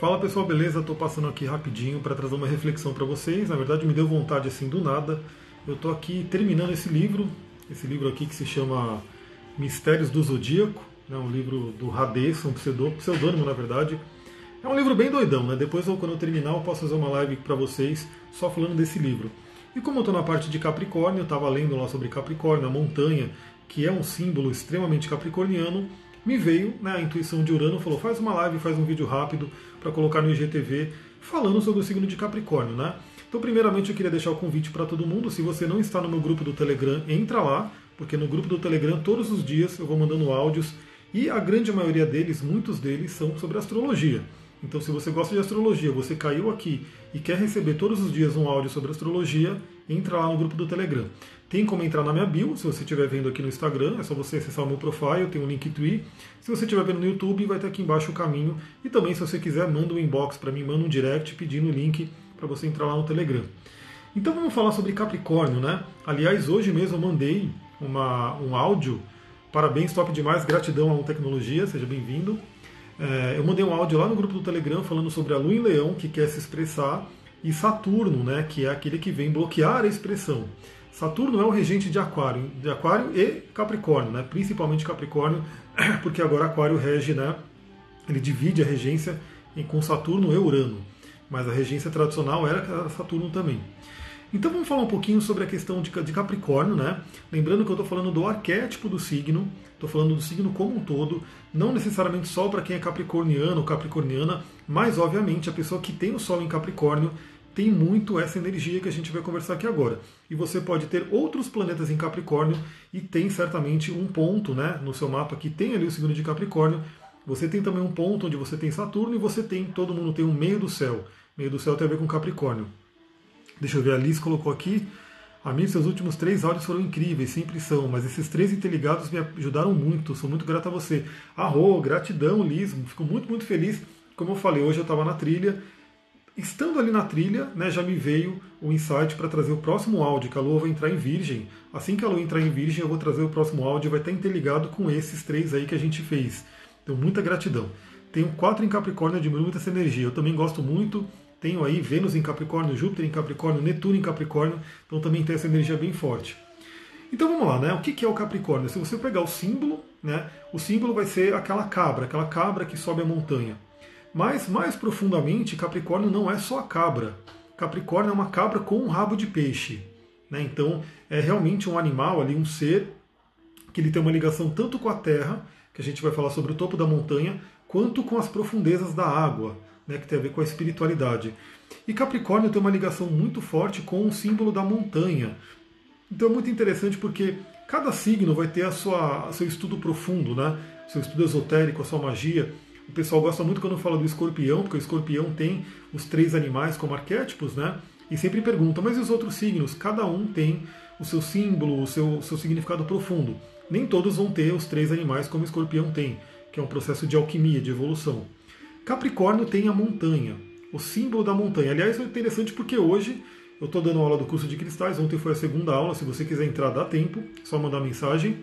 Fala pessoal, beleza? Estou passando aqui rapidinho para trazer uma reflexão para vocês. Na verdade, me deu vontade assim do nada. Eu estou aqui terminando esse livro, esse livro aqui que se chama Mistérios do Zodíaco, né? um livro do Hades, um pseudônimo na verdade. É um livro bem doidão, né? Depois, quando eu terminar, eu posso fazer uma live para vocês só falando desse livro. E como eu estou na parte de Capricórnio, eu estava lendo lá sobre Capricórnio, a montanha, que é um símbolo extremamente capricorniano, me veio né, a intuição de Urano, falou, faz uma live, faz um vídeo rápido para colocar no IGTV, falando sobre o signo de Capricórnio, né? Então, primeiramente, eu queria deixar o convite para todo mundo. Se você não está no meu grupo do Telegram, entra lá, porque no grupo do Telegram, todos os dias, eu vou mandando áudios e a grande maioria deles, muitos deles, são sobre astrologia. Então, se você gosta de astrologia, você caiu aqui e quer receber todos os dias um áudio sobre astrologia, entra lá no grupo do Telegram. Tem como entrar na minha bio, se você estiver vendo aqui no Instagram, é só você acessar o meu profile, tem um link Linktree. Se você estiver vendo no YouTube, vai ter aqui embaixo o caminho. E também, se você quiser, manda um inbox para mim, manda um direct pedindo o link para você entrar lá no Telegram. Então vamos falar sobre Capricórnio, né? Aliás, hoje mesmo eu mandei uma, um áudio. Parabéns, top demais, gratidão à Tecnologia, seja bem-vindo. É, eu mandei um áudio lá no grupo do Telegram falando sobre a Lua em Leão, que quer se expressar, e Saturno, né, que é aquele que vem bloquear a expressão. Saturno é o regente de Aquário, de Aquário e Capricórnio, né, principalmente Capricórnio, porque agora Aquário rege, né, ele divide a regência com Saturno e Urano, mas a regência tradicional era Saturno também. Então vamos falar um pouquinho sobre a questão de, Capricórnio, né? Lembrando que eu estou falando do arquétipo do signo, estou falando do signo como um todo, não necessariamente só para quem é capricorniano ou capricorniana, mas obviamente a pessoa que tem o Sol em Capricórnio tem muito essa energia que a gente vai conversar aqui agora. E você pode ter outros planetas em Capricórnio e tem certamente um ponto né, no seu mapa que tem ali o signo de Capricórnio. Você tem também um ponto onde você tem Saturno e você tem, todo mundo tem um meio do céu. Meio do céu tem a ver com Capricórnio. Deixa eu ver, a Liz colocou aqui. A mim, seus últimos três áudios foram incríveis, sempre são, mas esses três interligados me ajudaram muito. Sou muito grato a você. Arro, gratidão, Liz. Fico muito, muito feliz. Como eu falei, hoje eu estava na trilha. Estando ali na trilha, né, já me veio o insight para trazer o próximo áudio, que a Lua vai entrar em Virgem. Assim que a Lua entrar em Virgem, eu vou trazer o próximo áudio, vai estar interligado com esses três aí que a gente fez. Então, muita gratidão. Tenho quatro em Capricórnio, admiro muito essa energia. Eu também gosto muito tenho aí Vênus em Capricórnio, Júpiter em Capricórnio, Netuno em Capricórnio, então também tem essa energia bem forte. Então vamos lá, né? O que é o Capricórnio? Se você pegar o símbolo, né? O símbolo vai ser aquela cabra, aquela cabra que sobe a montanha. Mas mais profundamente, Capricórnio não é só a cabra. Capricórnio é uma cabra com um rabo de peixe. Né? Então é realmente um animal ali, um ser que ele tem uma ligação tanto com a terra, que a gente vai falar sobre o topo da montanha, quanto com as profundezas da água né, que tem a ver com a espiritualidade. E Capricórnio tem uma ligação muito forte com o símbolo da montanha. Então é muito interessante porque cada signo vai ter a sua seu estudo profundo, né? Seu estudo esotérico, a sua magia. O pessoal gosta muito quando fala do escorpião, porque o escorpião tem os três animais como arquétipos, né? E sempre pergunta, mas e os outros signos? Cada um tem o seu símbolo, o seu, seu significado profundo. Nem todos vão ter os três animais como o escorpião tem, que é um processo de alquimia, de evolução. Capricórnio tem a montanha, o símbolo da montanha. Aliás, é interessante porque hoje eu estou dando aula do curso de cristais, ontem foi a segunda aula, se você quiser entrar dá tempo, só mandar mensagem.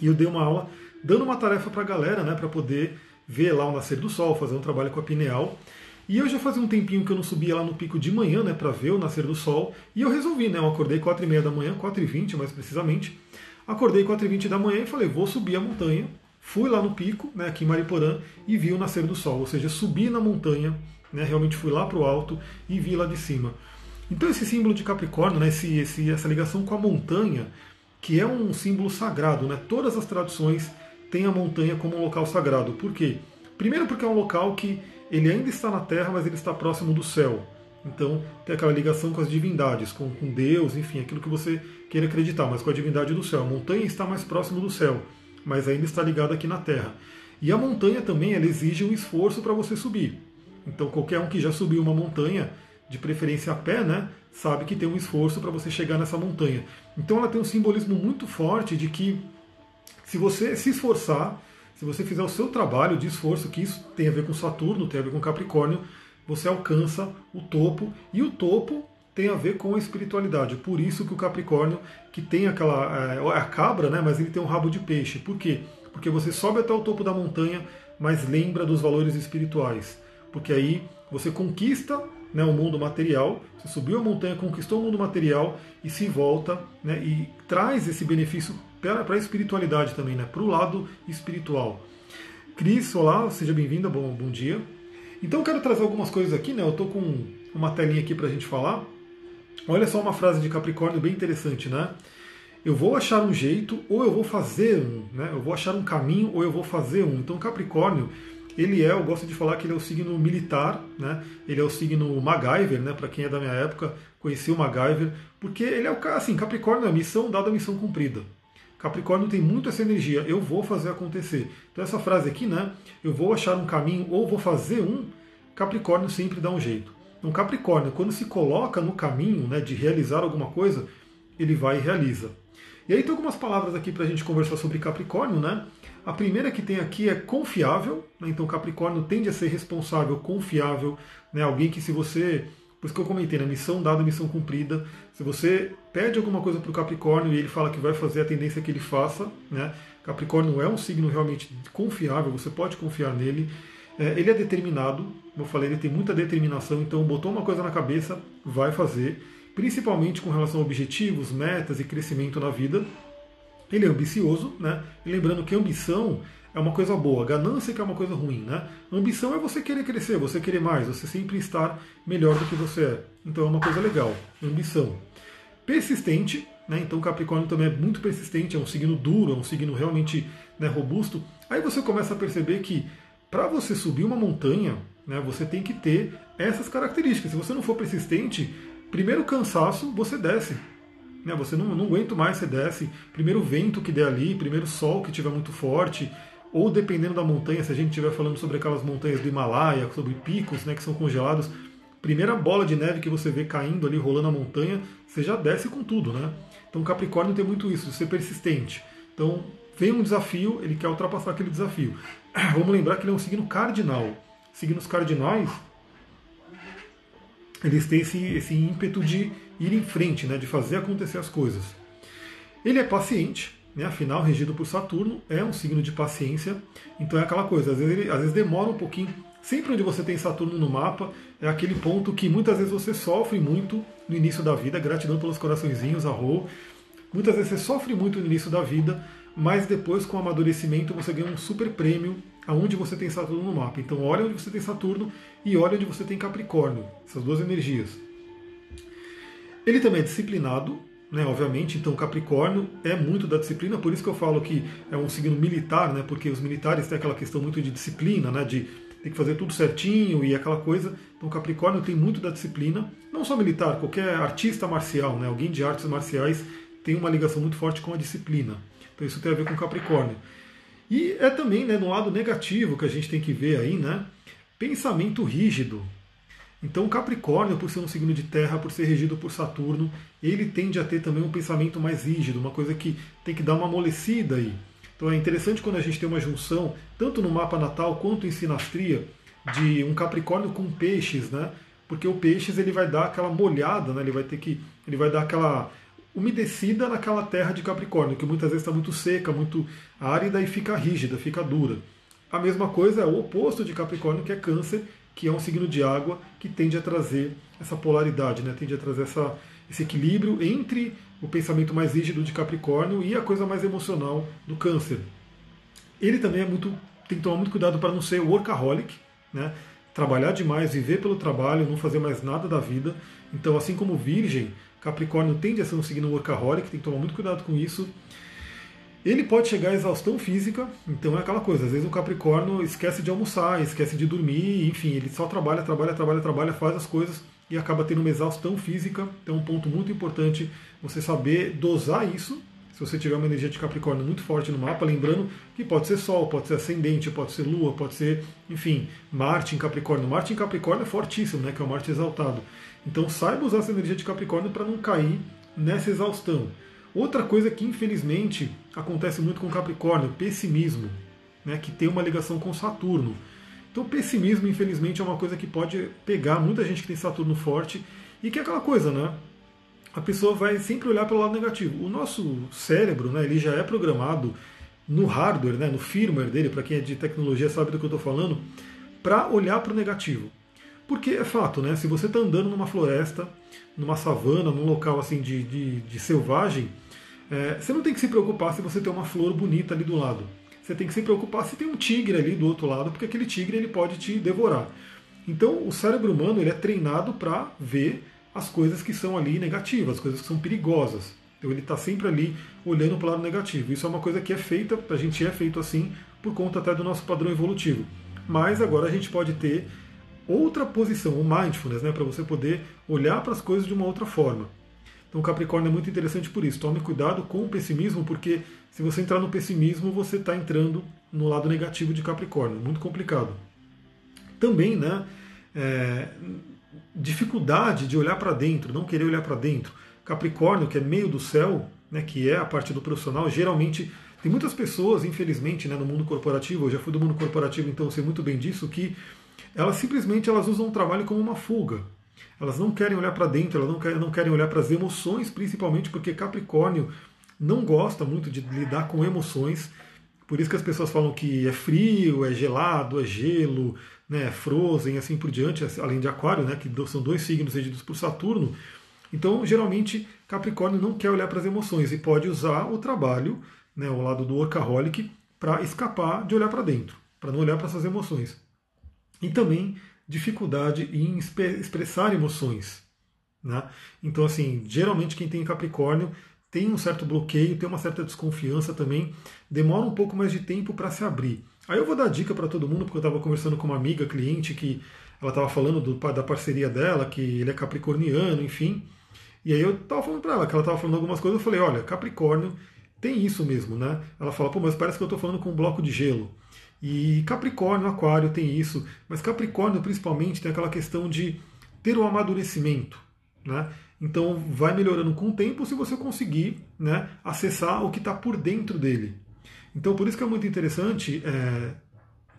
E eu dei uma aula dando uma tarefa para a galera, né, para poder ver lá o nascer do sol, fazer um trabalho com a pineal. E eu já fazia um tempinho que eu não subia lá no pico de manhã, né, para ver o nascer do sol, e eu resolvi, né, eu acordei 4 e meia da manhã, 4 e 20 mais precisamente, acordei 4 e 20 da manhã e falei, vou subir a montanha, Fui lá no pico, né, aqui em Mariporã, e vi o nascer do sol, ou seja, subi na montanha, né, realmente fui lá para o alto e vi lá de cima. Então esse símbolo de Capricórnio, né, esse, esse, essa ligação com a montanha, que é um símbolo sagrado, né, todas as traduções têm a montanha como um local sagrado. Por quê? Primeiro porque é um local que ele ainda está na Terra, mas ele está próximo do céu. Então tem aquela ligação com as divindades, com, com Deus, enfim, aquilo que você queira acreditar, mas com a divindade do céu. A montanha está mais próximo do céu mas ainda está ligado aqui na Terra. E a montanha também ela exige um esforço para você subir. Então qualquer um que já subiu uma montanha, de preferência a pé, né, sabe que tem um esforço para você chegar nessa montanha. Então ela tem um simbolismo muito forte de que se você se esforçar, se você fizer o seu trabalho de esforço, que isso tem a ver com Saturno, tem a ver com Capricórnio, você alcança o topo e o topo tem a ver com a espiritualidade. Por isso que o Capricórnio, que tem aquela. É, a cabra, né? Mas ele tem um rabo de peixe. Por quê? Porque você sobe até o topo da montanha, mas lembra dos valores espirituais. porque aí você conquista né, o mundo material, você subiu a montanha, conquistou o mundo material e se volta né, e traz esse benefício para a espiritualidade também, né, para o lado espiritual. Cris, olá, seja bem-vinda, bom, bom dia. Então eu quero trazer algumas coisas aqui, né? Eu estou com uma telinha aqui para a gente falar. Olha só uma frase de Capricórnio bem interessante, né? Eu vou achar um jeito ou eu vou fazer um, né? Eu vou achar um caminho ou eu vou fazer um. Então Capricórnio ele é, eu gosto de falar que ele é o signo militar, né? Ele é o signo MacGyver, né? Para quem é da minha época, conhecia o MacGyver, porque ele é o cara, assim, Capricórnio é a missão dada a missão cumprida. Capricórnio tem muito essa energia, eu vou fazer acontecer. Então essa frase aqui, né? Eu vou achar um caminho ou vou fazer um, Capricórnio sempre dá um jeito. Então Capricórnio, quando se coloca no caminho né, de realizar alguma coisa, ele vai e realiza. E aí tem algumas palavras aqui para a gente conversar sobre Capricórnio, né? A primeira que tem aqui é confiável, né? então Capricórnio tende a ser responsável, confiável, né? alguém que se você, por isso que eu comentei, né? missão dada, missão cumprida, se você pede alguma coisa para o Capricórnio e ele fala que vai fazer, a tendência que ele faça, né? Capricórnio é um signo realmente confiável, você pode confiar nele. É, ele é determinado, como eu falei, ele tem muita determinação, então botou uma coisa na cabeça, vai fazer, principalmente com relação a objetivos, metas e crescimento na vida. Ele é ambicioso, né? E lembrando que ambição é uma coisa boa, ganância que é uma coisa ruim, né? Ambição é você querer crescer, você querer mais, você sempre estar melhor do que você é. Então é uma coisa legal, ambição. Persistente, né? Então Capricórnio também é muito persistente, é um signo duro, é um signo realmente né, robusto. Aí você começa a perceber que para você subir uma montanha, né, você tem que ter essas características. Se você não for persistente, primeiro cansaço, você desce. Né? Você não, não aguenta mais, você desce. Primeiro vento que der ali, primeiro sol que tiver muito forte, ou dependendo da montanha, se a gente estiver falando sobre aquelas montanhas do Himalaia, sobre picos né, que são congelados, primeira bola de neve que você vê caindo ali, rolando a montanha, você já desce com tudo, né? Então Capricórnio tem muito isso, de ser persistente. Então vem um desafio, ele quer ultrapassar aquele desafio. Vamos lembrar que ele é um signo cardinal. Signos cardinais, eles têm esse, esse ímpeto de ir em frente, né, de fazer acontecer as coisas. Ele é paciente, né, afinal, regido por Saturno, é um signo de paciência, então é aquela coisa, às vezes, ele, às vezes demora um pouquinho. Sempre onde você tem Saturno no mapa, é aquele ponto que muitas vezes você sofre muito no início da vida, gratidão pelos coraçõezinhos, arro. Muitas vezes você sofre muito no início da vida, mas depois com o amadurecimento você ganha um super prêmio aonde você tem Saturno no mapa. Então olha onde você tem Saturno e olha onde você tem Capricórnio, essas duas energias. Ele também é disciplinado, né, obviamente, então Capricórnio é muito da disciplina, por isso que eu falo que é um signo militar, né, porque os militares têm aquela questão muito de disciplina, né, de ter que fazer tudo certinho e aquela coisa. Então Capricórnio tem muito da disciplina, não só militar, qualquer artista marcial, né, alguém de artes marciais tem uma ligação muito forte com a disciplina. Então isso tem a ver com Capricórnio. E é também né, no lado negativo que a gente tem que ver aí, né? Pensamento rígido. Então, Capricórnio, por ser um signo de terra, por ser regido por Saturno, ele tende a ter também um pensamento mais rígido, uma coisa que tem que dar uma amolecida aí. Então, é interessante quando a gente tem uma junção, tanto no mapa natal quanto em sinastria, de um Capricórnio com peixes, né? Porque o peixes ele vai dar aquela molhada, né? Ele vai ter que, ele vai dar aquela umedecida naquela terra de Capricórnio, que muitas vezes está muito seca, muito árida e fica rígida, fica dura. A mesma coisa é o oposto de Capricórnio, que é Câncer, que é um signo de água que tende a trazer essa polaridade, né? tende a trazer essa, esse equilíbrio entre o pensamento mais rígido de Capricórnio e a coisa mais emocional do Câncer. Ele também é muito, tem que tomar muito cuidado para não ser workaholic, né? trabalhar demais, viver pelo trabalho, não fazer mais nada da vida. Então, assim como Virgem, Capricórnio tende a ser um signo workaholic, tem que tomar muito cuidado com isso. Ele pode chegar à exaustão física, então é aquela coisa, às vezes o Capricórnio esquece de almoçar, esquece de dormir, enfim, ele só trabalha, trabalha, trabalha, trabalha, faz as coisas e acaba tendo uma exaustão física. Então, um ponto muito importante você saber dosar isso. Se você tiver uma energia de Capricórnio muito forte no mapa, lembrando que pode ser Sol, pode ser Ascendente, pode ser Lua, pode ser, enfim, Marte em Capricórnio. Marte em Capricórnio é fortíssimo, né? Que é o Marte exaltado. Então saiba usar essa energia de Capricórnio para não cair nessa exaustão. Outra coisa que infelizmente acontece muito com Capricórnio, pessimismo, né, que tem uma ligação com Saturno. Então pessimismo, infelizmente, é uma coisa que pode pegar muita gente que tem Saturno forte e que é aquela coisa, né? A pessoa vai sempre olhar pelo lado negativo. O nosso cérebro, né, ele já é programado no hardware, né, no firmware dele, para quem é de tecnologia sabe do que eu estou falando, para olhar para o negativo. Porque é fato, né? Se você está andando numa floresta, numa savana, num local assim de, de, de selvagem, é, você não tem que se preocupar se você tem uma flor bonita ali do lado. Você tem que se preocupar se tem um tigre ali do outro lado, porque aquele tigre ele pode te devorar. Então o cérebro humano ele é treinado para ver as coisas que são ali negativas, as coisas que são perigosas. Então ele está sempre ali olhando para o lado negativo. Isso é uma coisa que é feita, a gente é feito assim por conta até do nosso padrão evolutivo. Mas agora a gente pode ter outra posição, o mindfulness, né, para você poder olhar para as coisas de uma outra forma. Então Capricórnio é muito interessante por isso. Tome cuidado com o pessimismo, porque se você entrar no pessimismo, você está entrando no lado negativo de Capricórnio. Muito complicado. Também, né? É, dificuldade de olhar para dentro, não querer olhar para dentro. Capricórnio, que é meio do céu, né, que é a parte do profissional, geralmente tem muitas pessoas, infelizmente, né, no mundo corporativo, eu já fui do mundo corporativo, então eu sei muito bem disso, que elas simplesmente elas usam o trabalho como uma fuga. Elas não querem olhar para dentro, elas não querem, olhar para as emoções, principalmente porque Capricórnio não gosta muito de lidar com emoções. Por isso que as pessoas falam que é frio, é gelado, é gelo, né, é frozen, assim por diante, além de Aquário, né, que são dois signos regidos por Saturno. Então, geralmente, Capricórnio não quer olhar para as emoções e pode usar o trabalho, né, o lado do workaholic, para escapar de olhar para dentro, para não olhar para essas emoções. E também dificuldade em expressar emoções. Né? Então, assim, geralmente quem tem Capricórnio tem um certo bloqueio, tem uma certa desconfiança também, demora um pouco mais de tempo para se abrir. Aí eu vou dar dica para todo mundo, porque eu estava conversando com uma amiga, cliente, que ela estava falando do, da parceria dela, que ele é capricorniano, enfim. E aí eu estava falando para ela, que ela estava falando algumas coisas, eu falei, olha, Capricórnio tem isso mesmo, né? Ela fala, pô, mas parece que eu estou falando com um bloco de gelo. E Capricórnio, Aquário tem isso, mas Capricórnio principalmente tem aquela questão de ter o amadurecimento. Né? Então vai melhorando com o tempo se você conseguir né, acessar o que está por dentro dele. Então por isso que é muito interessante é,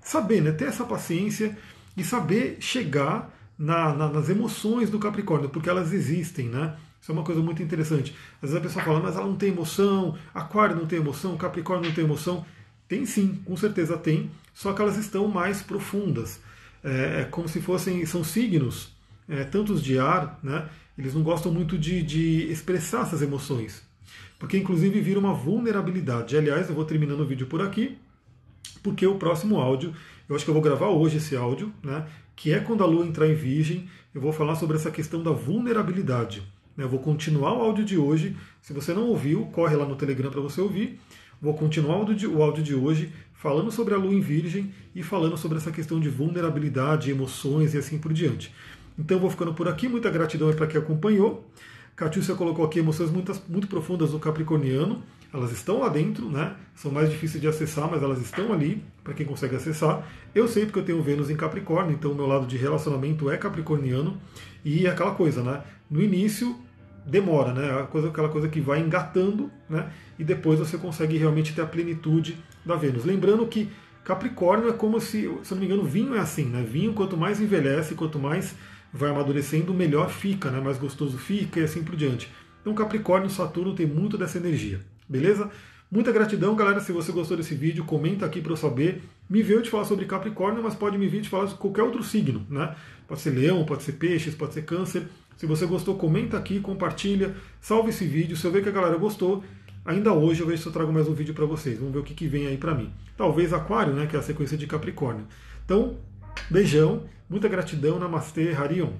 saber, né, ter essa paciência e saber chegar na, na, nas emoções do Capricórnio, porque elas existem, né? Isso é uma coisa muito interessante. Às vezes a pessoa fala, mas ela não tem emoção, Aquário não tem emoção, Capricórnio não tem emoção. Tem sim, com certeza tem, só que elas estão mais profundas. É, é como se fossem, são signos, é, tantos de ar, né? Eles não gostam muito de, de expressar essas emoções, porque inclusive vira uma vulnerabilidade. Aliás, eu vou terminando o vídeo por aqui, porque o próximo áudio, eu acho que eu vou gravar hoje esse áudio, né? Que é quando a Lua entrar em Virgem, eu vou falar sobre essa questão da vulnerabilidade. Né? Eu vou continuar o áudio de hoje. Se você não ouviu, corre lá no Telegram para você ouvir. Vou continuar o áudio de hoje falando sobre a lua em virgem e falando sobre essa questão de vulnerabilidade, emoções e assim por diante. Então vou ficando por aqui, muita gratidão para quem acompanhou. Catiúcia colocou aqui emoções muito, muito profundas do Capricorniano. Elas estão lá dentro, né? São mais difíceis de acessar, mas elas estão ali para quem consegue acessar. Eu sei porque eu tenho Vênus em Capricórnio, então o meu lado de relacionamento é capricorniano. E é aquela coisa, né? No início demora, né? Aquela coisa que vai engatando, né? E depois você consegue realmente ter a plenitude da Vênus. Lembrando que Capricórnio é como se, se não me engano, vinho é assim, né? Vinho, quanto mais envelhece, quanto mais vai amadurecendo, melhor fica, né? Mais gostoso fica e assim por diante. Então Capricórnio, Saturno tem muito dessa energia, beleza? Muita gratidão, galera. Se você gostou desse vídeo, comenta aqui para eu saber. Me veio te falar sobre Capricórnio, mas pode me vir te falar sobre qualquer outro signo, né? Pode ser leão, pode ser peixes, pode ser câncer. Se você gostou, comenta aqui, compartilha, salve esse vídeo. Se eu ver que a galera gostou, ainda hoje eu vejo se eu trago mais um vídeo para vocês. Vamos ver o que, que vem aí para mim. Talvez Aquário, né, que é a sequência de Capricórnio. Então, beijão, muita gratidão, Namastê, Harion.